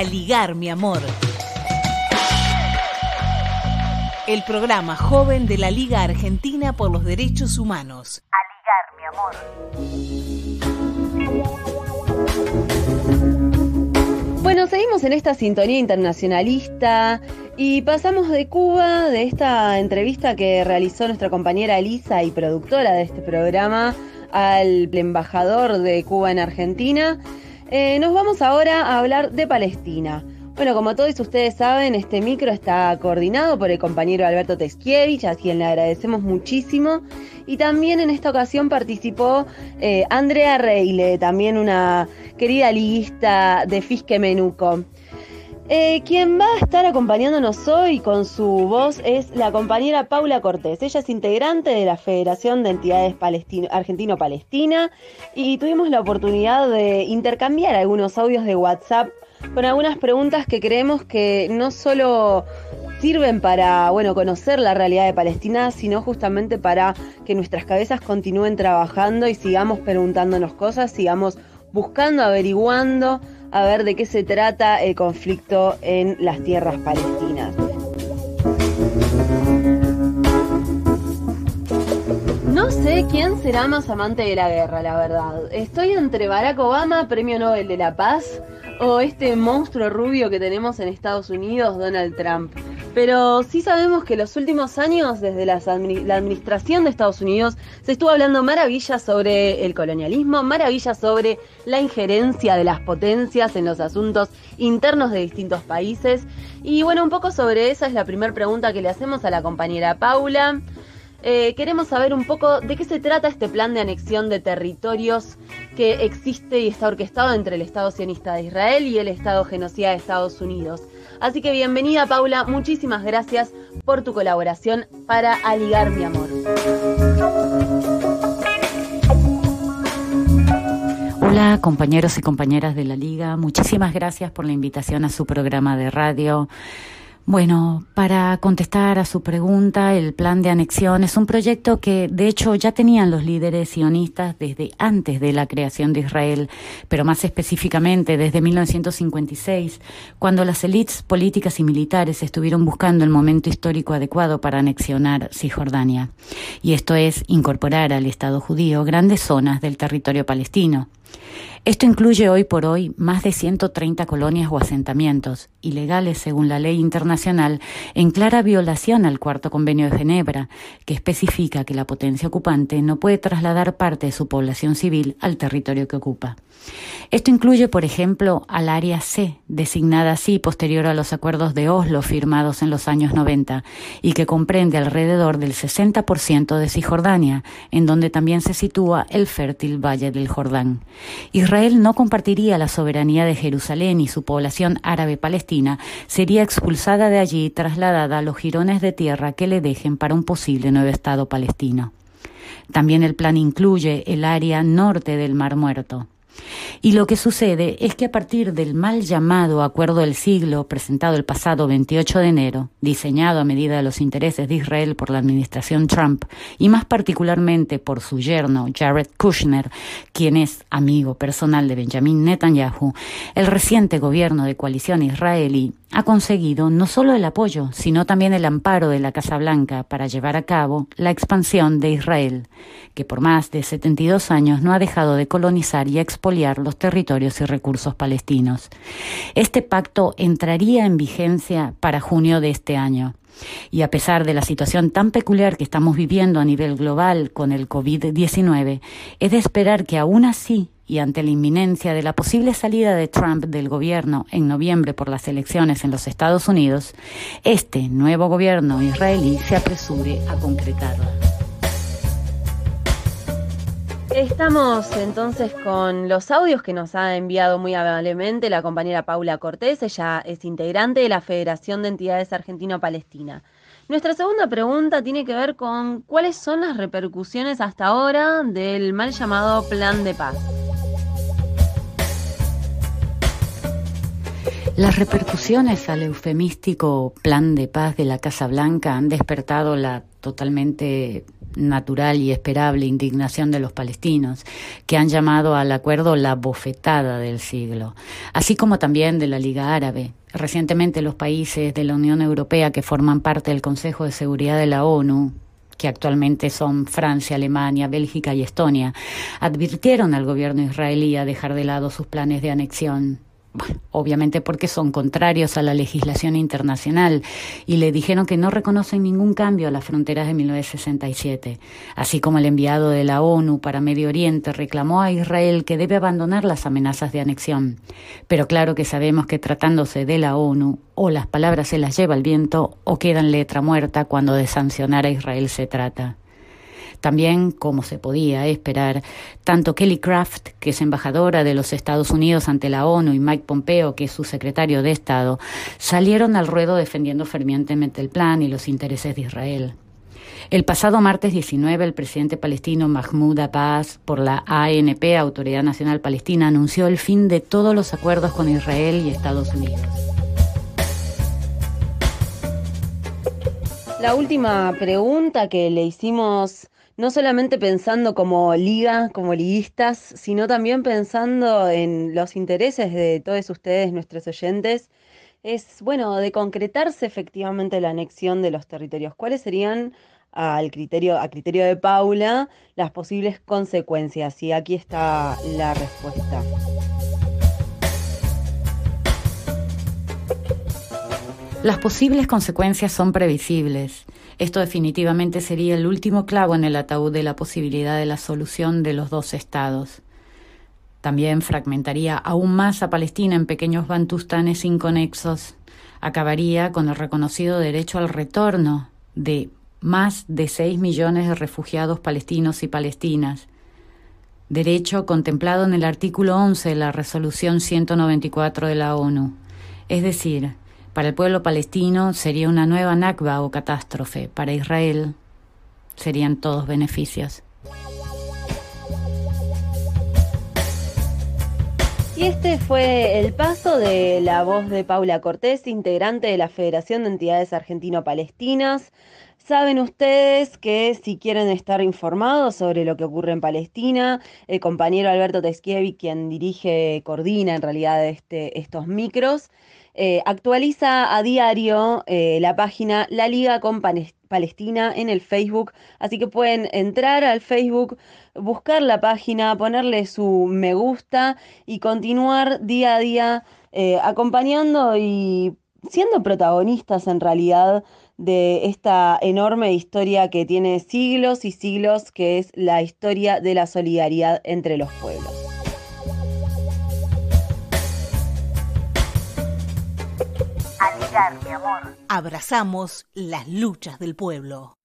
A ligar, mi amor. El programa joven de la Liga Argentina por los Derechos Humanos. A ligar, mi amor. Bueno, seguimos en esta sintonía internacionalista y pasamos de Cuba, de esta entrevista que realizó nuestra compañera Elisa y productora de este programa, al embajador de Cuba en Argentina. Eh, nos vamos ahora a hablar de Palestina. Bueno, como todos ustedes saben, este micro está coordinado por el compañero Alberto Teskiewicz, a quien le agradecemos muchísimo. Y también en esta ocasión participó eh, Andrea Reile, también una querida liguista de Fisque Menuco. Eh, quien va a estar acompañándonos hoy con su voz es la compañera Paula Cortés. Ella es integrante de la Federación de Entidades Argentino-Palestina y tuvimos la oportunidad de intercambiar algunos audios de WhatsApp con algunas preguntas que creemos que no solo sirven para, bueno, conocer la realidad de Palestina, sino justamente para que nuestras cabezas continúen trabajando y sigamos preguntándonos cosas, sigamos buscando, averiguando a ver de qué se trata el conflicto en las tierras palestinas. No sé quién será más amante de la guerra, la verdad. Estoy entre Barack Obama, Premio Nobel de la Paz, o este monstruo rubio que tenemos en Estados Unidos, Donald Trump. Pero sí sabemos que los últimos años, desde la administración de Estados Unidos, se estuvo hablando maravillas sobre el colonialismo, maravillas sobre la injerencia de las potencias en los asuntos internos de distintos países. Y bueno, un poco sobre esa es la primera pregunta que le hacemos a la compañera Paula. Eh, queremos saber un poco de qué se trata este plan de anexión de territorios que existe y está orquestado entre el Estado sionista de Israel y el Estado genocida de Estados Unidos. Así que bienvenida Paula, muchísimas gracias por tu colaboración para Aligar mi amor. Hola compañeros y compañeras de la Liga, muchísimas gracias por la invitación a su programa de radio. Bueno, para contestar a su pregunta, el plan de anexión es un proyecto que de hecho ya tenían los líderes sionistas desde antes de la creación de Israel, pero más específicamente desde 1956, cuando las élites políticas y militares estuvieron buscando el momento histórico adecuado para anexionar Cisjordania. Y esto es incorporar al Estado judío grandes zonas del territorio palestino. Esto incluye hoy por hoy más de 130 colonias o asentamientos, ilegales según la ley internacional, en clara violación al Cuarto Convenio de Ginebra, que especifica que la potencia ocupante no puede trasladar parte de su población civil al territorio que ocupa. Esto incluye, por ejemplo, al área C, designada así posterior a los acuerdos de Oslo firmados en los años 90 y que comprende alrededor del 60% de Cisjordania, en donde también se sitúa el fértil Valle del Jordán. Israel no compartiría la soberanía de Jerusalén y su población árabe palestina sería expulsada de allí y trasladada a los jirones de tierra que le dejen para un posible nuevo Estado palestino. También el plan incluye el área norte del Mar Muerto. Y lo que sucede es que a partir del mal llamado Acuerdo del Siglo, presentado el pasado 28 de enero, diseñado a medida de los intereses de Israel por la administración Trump, y más particularmente por su yerno Jared Kushner, quien es amigo personal de Benjamin Netanyahu, el reciente gobierno de coalición israelí ha conseguido no solo el apoyo, sino también el amparo de la Casa Blanca para llevar a cabo la expansión de Israel, que por más de 72 años no ha dejado de colonizar y los territorios y recursos palestinos. Este pacto entraría en vigencia para junio de este año. Y a pesar de la situación tan peculiar que estamos viviendo a nivel global con el COVID-19, es de esperar que aún así y ante la inminencia de la posible salida de Trump del gobierno en noviembre por las elecciones en los Estados Unidos, este nuevo gobierno israelí se apresure a concretarla. Estamos entonces con los audios que nos ha enviado muy amablemente la compañera Paula Cortés, ella es integrante de la Federación de Entidades Argentino-Palestina. Nuestra segunda pregunta tiene que ver con cuáles son las repercusiones hasta ahora del mal llamado Plan de Paz. Las repercusiones al eufemístico plan de paz de la Casa Blanca han despertado la totalmente natural y esperable indignación de los palestinos, que han llamado al acuerdo la bofetada del siglo, así como también de la Liga Árabe. Recientemente los países de la Unión Europea que forman parte del Consejo de Seguridad de la ONU, que actualmente son Francia, Alemania, Bélgica y Estonia, advirtieron al gobierno israelí a dejar de lado sus planes de anexión obviamente porque son contrarios a la legislación internacional y le dijeron que no reconocen ningún cambio a las fronteras de 1967, así como el enviado de la ONU para Medio Oriente reclamó a Israel que debe abandonar las amenazas de anexión. Pero claro que sabemos que tratándose de la ONU, o las palabras se las lleva el viento o quedan letra muerta cuando de sancionar a Israel se trata. También, como se podía esperar, tanto Kelly Craft, que es embajadora de los Estados Unidos ante la ONU, y Mike Pompeo, que es su secretario de Estado, salieron al ruedo defendiendo fervientemente el plan y los intereses de Israel. El pasado martes 19, el presidente palestino Mahmoud Abbas, por la ANP, Autoridad Nacional Palestina, anunció el fin de todos los acuerdos con Israel y Estados Unidos. La última pregunta que le hicimos no solamente pensando como liga, como liguistas, sino también pensando en los intereses de todos ustedes, nuestros oyentes, es, bueno, de concretarse efectivamente la anexión de los territorios. ¿Cuáles serían, al criterio, a criterio de Paula, las posibles consecuencias? Y aquí está la respuesta. Las posibles consecuencias son previsibles. Esto definitivamente sería el último clavo en el ataúd de la posibilidad de la solución de los dos estados. También fragmentaría aún más a Palestina en pequeños bantustanes inconexos. Acabaría con el reconocido derecho al retorno de más de seis millones de refugiados palestinos y palestinas, derecho contemplado en el artículo 11 de la resolución 194 de la ONU, es decir, para el pueblo palestino sería una nueva Nakba o catástrofe. Para Israel serían todos beneficios. Y este fue el paso de la voz de Paula Cortés, integrante de la Federación de Entidades Argentino-Palestinas. Saben ustedes que si quieren estar informados sobre lo que ocurre en Palestina, el compañero Alberto Teschievi, quien dirige, coordina en realidad este, estos micros, eh, actualiza a diario eh, la página La Liga con Palestina en el Facebook, así que pueden entrar al Facebook, buscar la página, ponerle su me gusta y continuar día a día eh, acompañando y siendo protagonistas en realidad de esta enorme historia que tiene siglos y siglos, que es la historia de la solidaridad entre los pueblos. Abrazamos las luchas del pueblo.